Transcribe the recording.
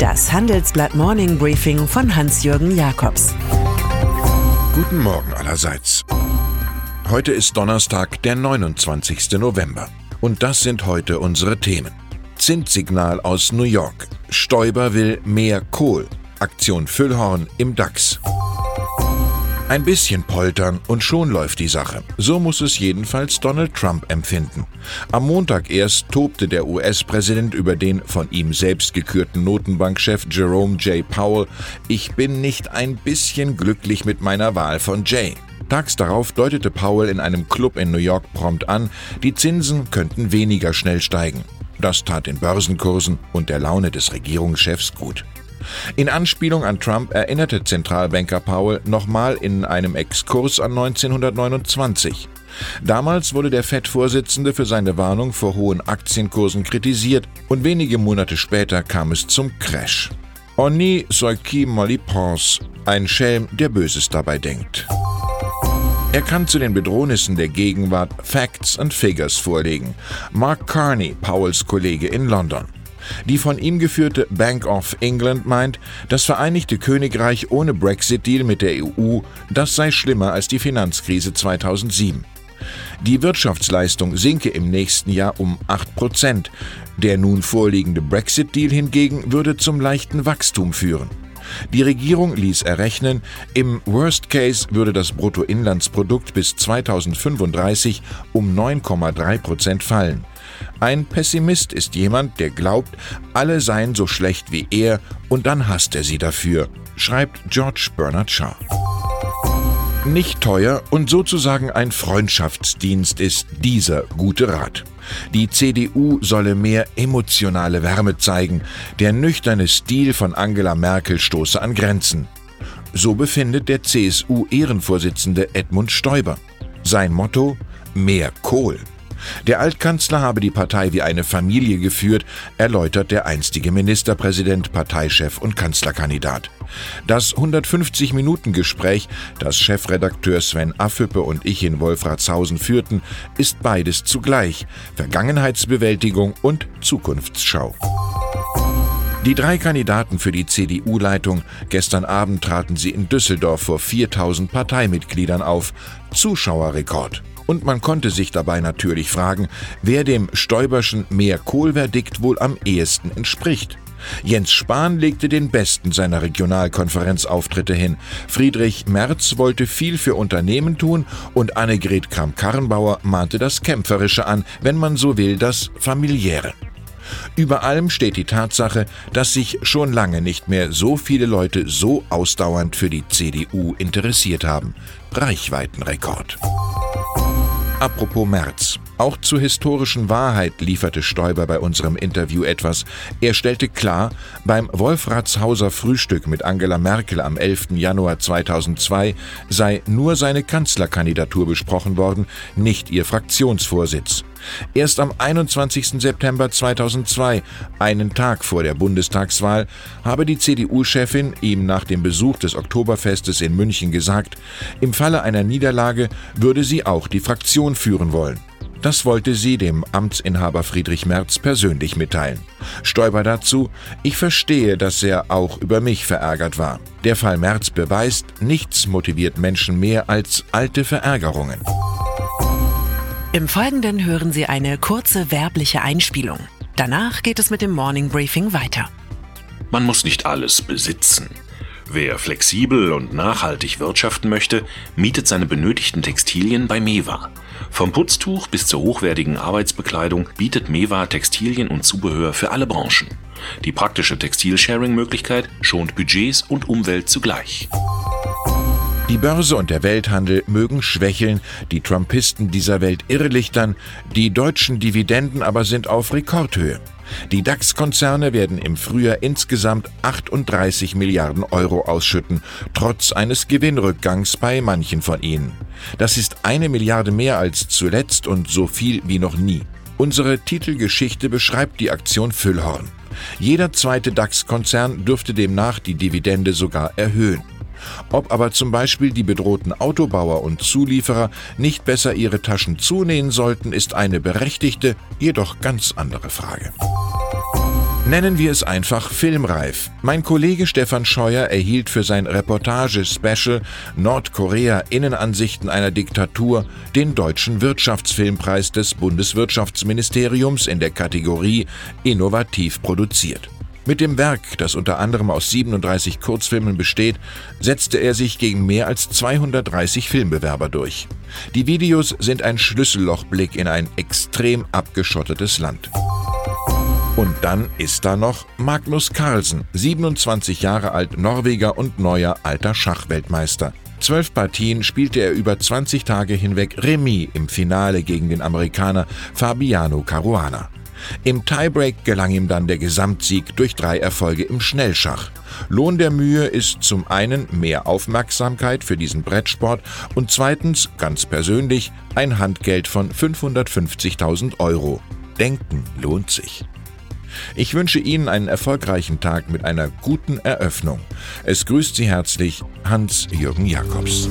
Das Handelsblatt Morning Briefing von Hans-Jürgen Jakobs. Guten Morgen allerseits. Heute ist Donnerstag, der 29. November. Und das sind heute unsere Themen. Zinssignal aus New York. Stoiber will mehr Kohl. Aktion Füllhorn im DAX. Ein bisschen poltern und schon läuft die Sache. So muss es jedenfalls Donald Trump empfinden. Am Montag erst tobte der US-Präsident über den von ihm selbst gekürten Notenbankchef Jerome J. Powell. Ich bin nicht ein bisschen glücklich mit meiner Wahl von Jay. Tags darauf deutete Powell in einem Club in New York prompt an, die Zinsen könnten weniger schnell steigen. Das tat den Börsenkursen und der Laune des Regierungschefs gut. In Anspielung an Trump erinnerte Zentralbanker Powell nochmal in einem Exkurs an 1929. Damals wurde der FED-Vorsitzende für seine Warnung vor hohen Aktienkursen kritisiert und wenige Monate später kam es zum Crash. Oni qui mal pense, ein Schelm, der Böses dabei denkt. Er kann zu den Bedrohnissen der Gegenwart Facts and Figures vorlegen. Mark Carney, Powells Kollege in London. Die von ihm geführte Bank of England meint, das Vereinigte Königreich ohne Brexit-Deal mit der EU, das sei schlimmer als die Finanzkrise 2007. Die Wirtschaftsleistung sinke im nächsten Jahr um 8 Prozent. Der nun vorliegende Brexit-Deal hingegen würde zum leichten Wachstum führen. Die Regierung ließ errechnen, im Worst Case würde das Bruttoinlandsprodukt bis 2035 um 9,3 Prozent fallen. Ein Pessimist ist jemand, der glaubt, alle seien so schlecht wie er und dann hasst er sie dafür, schreibt George Bernard Shaw. Nicht teuer und sozusagen ein Freundschaftsdienst ist dieser gute Rat. Die CDU solle mehr emotionale Wärme zeigen, der nüchterne Stil von Angela Merkel stoße an Grenzen. So befindet der CSU-Ehrenvorsitzende Edmund Stoiber. Sein Motto: Mehr Kohl. Der Altkanzler habe die Partei wie eine Familie geführt, erläutert der einstige Ministerpräsident, Parteichef und Kanzlerkandidat. Das 150-Minuten-Gespräch, das Chefredakteur Sven Affüppe und ich in Wolfratshausen führten, ist beides zugleich Vergangenheitsbewältigung und Zukunftsschau. Die drei Kandidaten für die CDU-Leitung, gestern Abend traten sie in Düsseldorf vor 4000 Parteimitgliedern auf. Zuschauerrekord. Und man konnte sich dabei natürlich fragen, wer dem Stoiberschen mehr Kohlverdikt wohl am ehesten entspricht. Jens Spahn legte den besten seiner Regionalkonferenzauftritte hin. Friedrich Merz wollte viel für Unternehmen tun und Annegret Kramp-Karrenbauer mahnte das Kämpferische an, wenn man so will, das Familiäre. Über allem steht die Tatsache, dass sich schon lange nicht mehr so viele Leute so ausdauernd für die CDU interessiert haben. Reichweitenrekord. à propos Merz. Auch zur historischen Wahrheit lieferte Stoiber bei unserem Interview etwas. Er stellte klar, beim Wolfratshauser Frühstück mit Angela Merkel am 11. Januar 2002 sei nur seine Kanzlerkandidatur besprochen worden, nicht ihr Fraktionsvorsitz. Erst am 21. September 2002, einen Tag vor der Bundestagswahl, habe die CDU-Chefin ihm nach dem Besuch des Oktoberfestes in München gesagt, im Falle einer Niederlage würde sie auch die Fraktion führen wollen. Das wollte sie dem Amtsinhaber Friedrich Merz persönlich mitteilen. Stoiber dazu, ich verstehe, dass er auch über mich verärgert war. Der Fall Merz beweist, nichts motiviert Menschen mehr als alte Verärgerungen. Im Folgenden hören Sie eine kurze werbliche Einspielung. Danach geht es mit dem Morning Briefing weiter. Man muss nicht alles besitzen. Wer flexibel und nachhaltig wirtschaften möchte, mietet seine benötigten Textilien bei Mewa. Vom Putztuch bis zur hochwertigen Arbeitsbekleidung bietet Mewa Textilien und Zubehör für alle Branchen. Die praktische Textilsharing-Möglichkeit schont Budgets und Umwelt zugleich. Die Börse und der Welthandel mögen schwächeln, die Trumpisten dieser Welt irrlichtern, die deutschen Dividenden aber sind auf Rekordhöhe. Die DAX-Konzerne werden im Frühjahr insgesamt 38 Milliarden Euro ausschütten, trotz eines Gewinnrückgangs bei manchen von ihnen. Das ist eine Milliarde mehr als zuletzt und so viel wie noch nie. Unsere Titelgeschichte beschreibt die Aktion Füllhorn. Jeder zweite DAX-Konzern dürfte demnach die Dividende sogar erhöhen. Ob aber zum Beispiel die bedrohten Autobauer und Zulieferer nicht besser ihre Taschen zunähen sollten, ist eine berechtigte, jedoch ganz andere Frage. Nennen wir es einfach filmreif. Mein Kollege Stefan Scheuer erhielt für sein Reportage-Special Nordkorea Innenansichten einer Diktatur den Deutschen Wirtschaftsfilmpreis des Bundeswirtschaftsministeriums in der Kategorie Innovativ produziert. Mit dem Werk, das unter anderem aus 37 Kurzfilmen besteht, setzte er sich gegen mehr als 230 Filmbewerber durch. Die Videos sind ein Schlüssellochblick in ein extrem abgeschottetes Land. Und dann ist da noch Magnus Carlsen, 27 Jahre alt, Norweger und neuer alter Schachweltmeister. Zwölf Partien spielte er über 20 Tage hinweg Remis im Finale gegen den Amerikaner Fabiano Caruana. Im Tiebreak gelang ihm dann der Gesamtsieg durch drei Erfolge im Schnellschach. Lohn der Mühe ist zum einen mehr Aufmerksamkeit für diesen Brettsport und zweitens, ganz persönlich, ein Handgeld von 550.000 Euro. Denken lohnt sich. Ich wünsche Ihnen einen erfolgreichen Tag mit einer guten Eröffnung. Es grüßt Sie herzlich Hans-Jürgen Jakobs.